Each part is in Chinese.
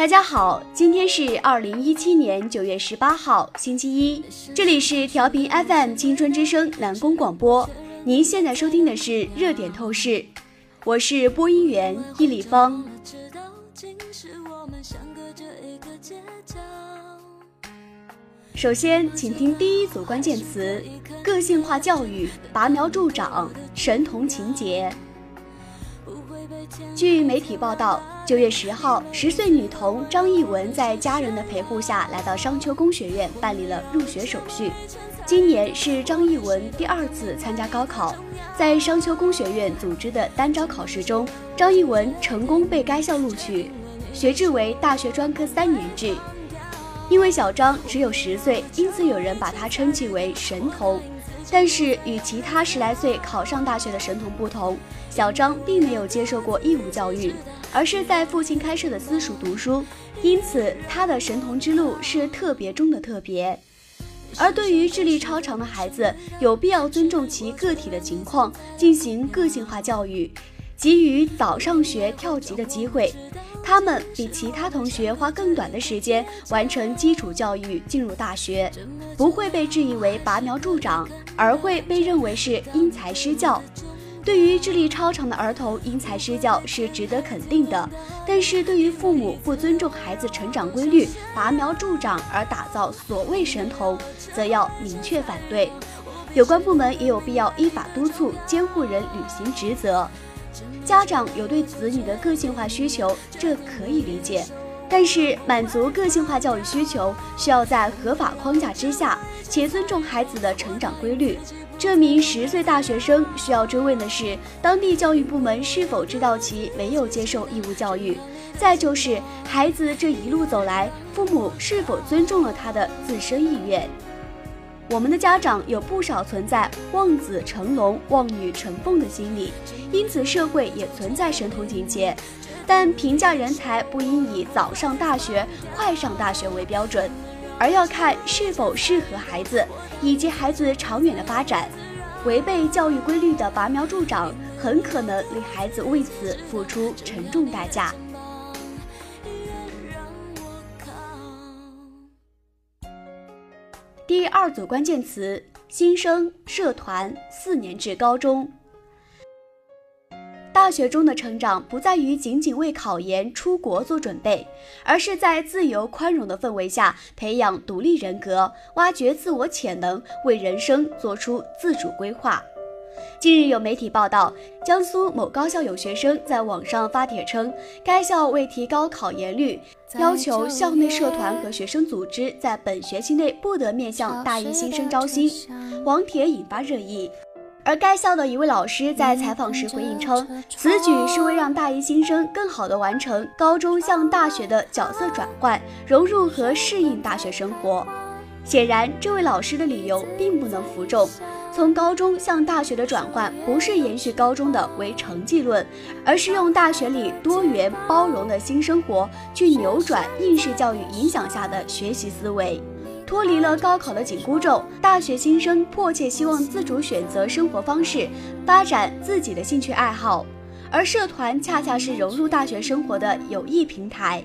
大家好，今天是二零一七年九月十八号，星期一，这里是调频 FM 青春之声南宫广播，您现在收听的是热点透视，我是播音员易立芳。首先，请听第一组关键词：个性化教育、拔苗助长、神童情节。据媒体报道，九月十号，十岁女童张艺文在家人的陪护下来到商丘工学院办理了入学手续。今年是张艺文第二次参加高考，在商丘工学院组织的单招考试中，张艺文成功被该校录取，学制为大学专科三年制。因为小张只有十岁，因此有人把他称其为神童。但是与其他十来岁考上大学的神童不同，小张并没有接受过义务教育，而是在父亲开设的私塾读书，因此他的神童之路是特别中的特别。而对于智力超常的孩子，有必要尊重其个体的情况，进行个性化教育，给予早上学跳级的机会。他们比其他同学花更短的时间完成基础教育，进入大学，不会被质疑为拔苗助长，而会被认为是因材施教。对于智力超常的儿童，因材施教是值得肯定的；但是对于父母不尊重孩子成长规律，拔苗助长而打造所谓神童，则要明确反对。有关部门也有必要依法督促监护人履行职责。家长有对子女的个性化需求，这可以理解，但是满足个性化教育需求需要在合法框架之下，且尊重孩子的成长规律。这名十岁大学生需要追问的是，当地教育部门是否知道其没有接受义务教育？再就是孩子这一路走来，父母是否尊重了他的自身意愿？我们的家长有不少存在望子成龙、望女成凤的心理，因此社会也存在神童情节。但评价人才不应以早上大学、快上大学为标准，而要看是否适合孩子以及孩子长远的发展。违背教育规律的拔苗助长，很可能令孩子为此付出沉重代价。第二组关键词：新生、社团、四年制高中。大学中的成长不在于仅仅为考研出国做准备，而是在自由宽容的氛围下培养独立人格，挖掘自我潜能，为人生做出自主规划。近日有媒体报道，江苏某高校有学生在网上发帖称，该校为提高考研率，要求校内社团和学生组织在本学期内不得面向大一新生招新。网帖引发热议，而该校的一位老师在采访时回应称，此举是为让大一新生更好地完成高中向大学的角色转换，融入和适应大学生活。显然，这位老师的理由并不能服众。从高中向大学的转换，不是延续高中的唯成绩论，而是用大学里多元包容的新生活去扭转应试教育影响下的学习思维，脱离了高考的紧箍咒。大学新生迫切希望自主选择生活方式，发展自己的兴趣爱好，而社团恰恰是融入大学生活的有益平台。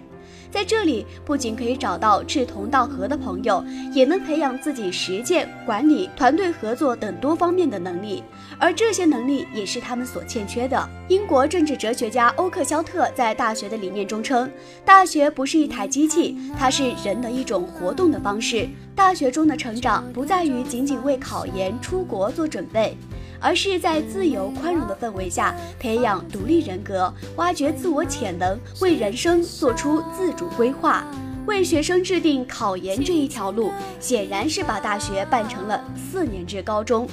在这里，不仅可以找到志同道合的朋友，也能培养自己实践、管理、团队合作等多方面的能力，而这些能力也是他们所欠缺的。英国政治哲学家欧克肖特在《大学的理念》中称：“大学不是一台机器，它是人的一种活动的方式。大学中的成长不在于仅仅为考研、出国做准备。”而是在自由宽容的氛围下培养独立人格，挖掘自我潜能，为人生做出自主规划。为学生制定考研这一条路，显然是把大学办成了四年制高中，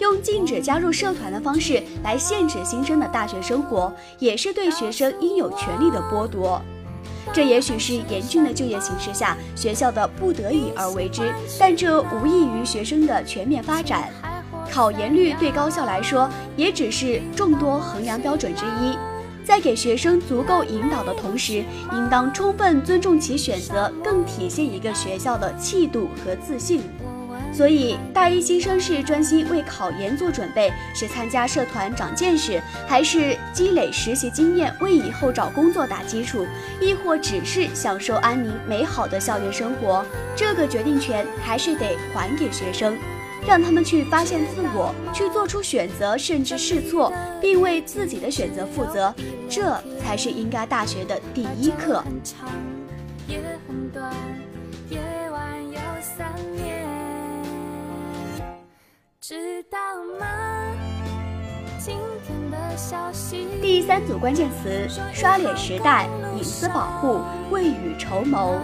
用禁止加入社团的方式来限制新生的大学生活，也是对学生应有权利的剥夺。这也许是严峻的就业形势下学校的不得已而为之，但这无异于学生的全面发展。考研率对高校来说也只是众多衡量标准之一，在给学生足够引导的同时，应当充分尊重其选择，更体现一个学校的气度和自信。所以，大一新生是专心为考研做准备，是参加社团长见识，还是积累实习经验为以后找工作打基础，亦或只是享受安宁美好的校园生活？这个决定权还是得还给学生。让他们去发现自我，去做出选择，甚至试错，并为自己的选择负责，这才是应该大学的第一课。第三组关键词：刷脸时代、隐私保护、未雨绸缪。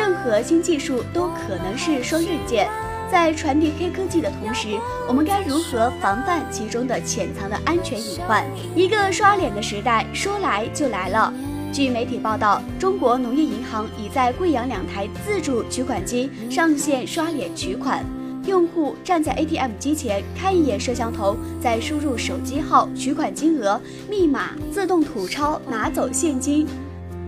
任何新技术都可能是双刃剑，在传递黑科技的同时，我们该如何防范其中的潜藏的安全隐患？一个刷脸的时代说来就来了。据媒体报道，中国农业银行已在贵阳两台自助取款机上线刷脸取款，用户站在 ATM 机前看一眼摄像头，再输入手机号、取款金额、密码，自动吐钞拿走现金。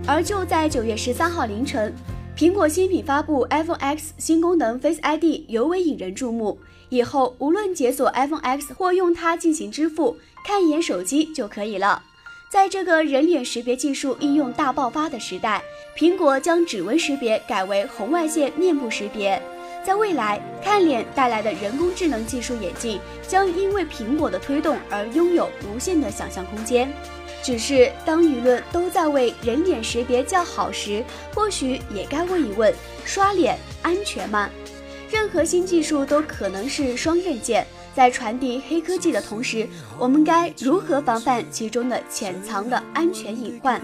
而就在九月十三号凌晨。苹果新品发布 iPhone X 新功能 Face ID 尤为引人注目。以后无论解锁 iPhone X 或用它进行支付，看一眼手机就可以了。在这个人脸识别技术应用大爆发的时代，苹果将指纹识别改为红外线面部识别。在未来，看脸带来的人工智能技术眼镜，将因为苹果的推动而拥有无限的想象空间。只是当舆论都在为人脸识别叫好时，或许也该问一问：刷脸安全吗？任何新技术都可能是双刃剑，在传递黑科技的同时，我们该如何防范其中的潜藏的安全隐患？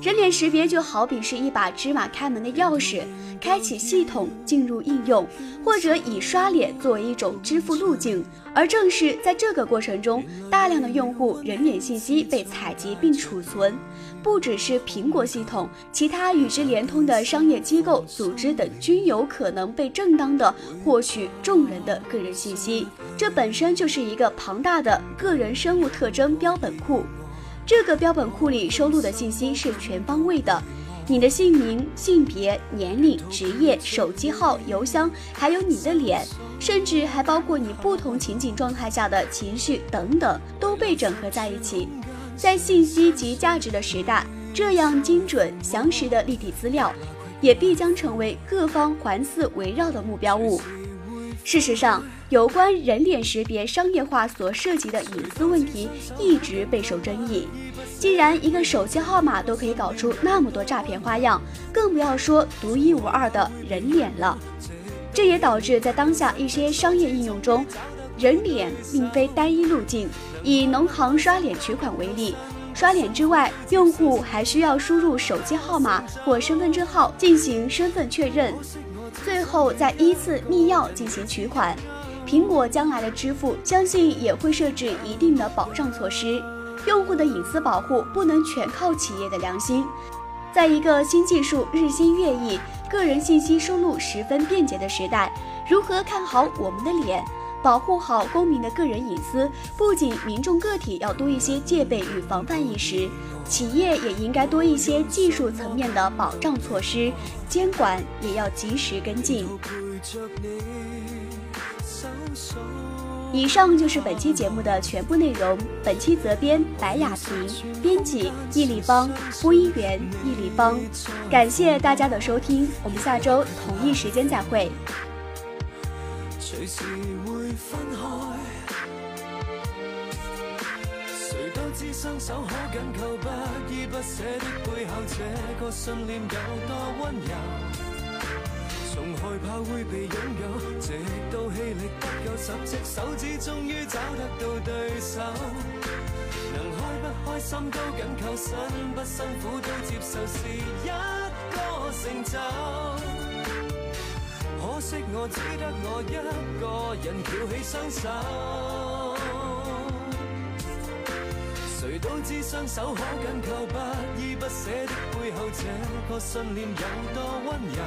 人脸识别就好比是一把芝麻开门的钥匙，开启系统进入应用，或者以刷脸作为一种支付路径。而正是在这个过程中，大量的用户人脸信息被采集并储存，不只是苹果系统，其他与之联通的商业机构、组织等均有可能被正当的获取众人的个人信息。这本身就是一个庞大的个人生物特征标本库。这个标本库里收录的信息是全方位的，你的姓名、性别、年龄、职业、手机号、邮箱，还有你的脸，甚至还包括你不同情景状态下的情绪等等，都被整合在一起。在信息及价值的时代，这样精准详实的立体资料，也必将成为各方环伺围绕的目标物。事实上，有关人脸识别商业化所涉及的隐私问题一直备受争议。既然一个手机号码都可以搞出那么多诈骗花样，更不要说独一无二的人脸了。这也导致在当下一些商业应用中，人脸并非单一路径。以农行刷脸取款为例，刷脸之外，用户还需要输入手机号码或身份证号进行身份确认。最后再依次密钥进行取款。苹果将来的支付，相信也会设置一定的保障措施。用户的隐私保护不能全靠企业的良心。在一个新技术日新月异、个人信息收入十分便捷的时代，如何看好我们的脸，保护好公民的个人隐私？不仅民众个体要多一些戒备与防范意识。企业也应该多一些技术层面的保障措施，监管也要及时跟进。以上就是本期节目的全部内容。本期责编白雅婷，编辑易立方，播音员易立方。感谢大家的收听，我们下周同一时间再会。随时会分开，谁都知双手可紧扣，不依不舍的背后，这个信念有多温柔？从害怕会被拥有，直到气力不够，十只手指终于找得到对手。能开不开心都紧扣，辛不辛苦都接受，是一个成就。可惜我只得我一个人翘起双手。谁都知双手可紧扣，不依不舍的背后，这个信念有多温柔。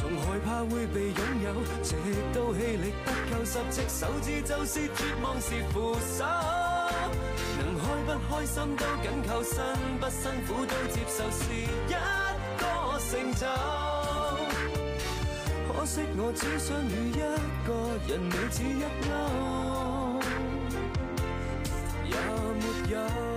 从害怕会被拥有，直到气力不够，十只手指就是绝望时扶手。能开不开心都紧扣，辛不辛苦都接受，是一个成就。惜我只想与一个人你只一勾，也没有。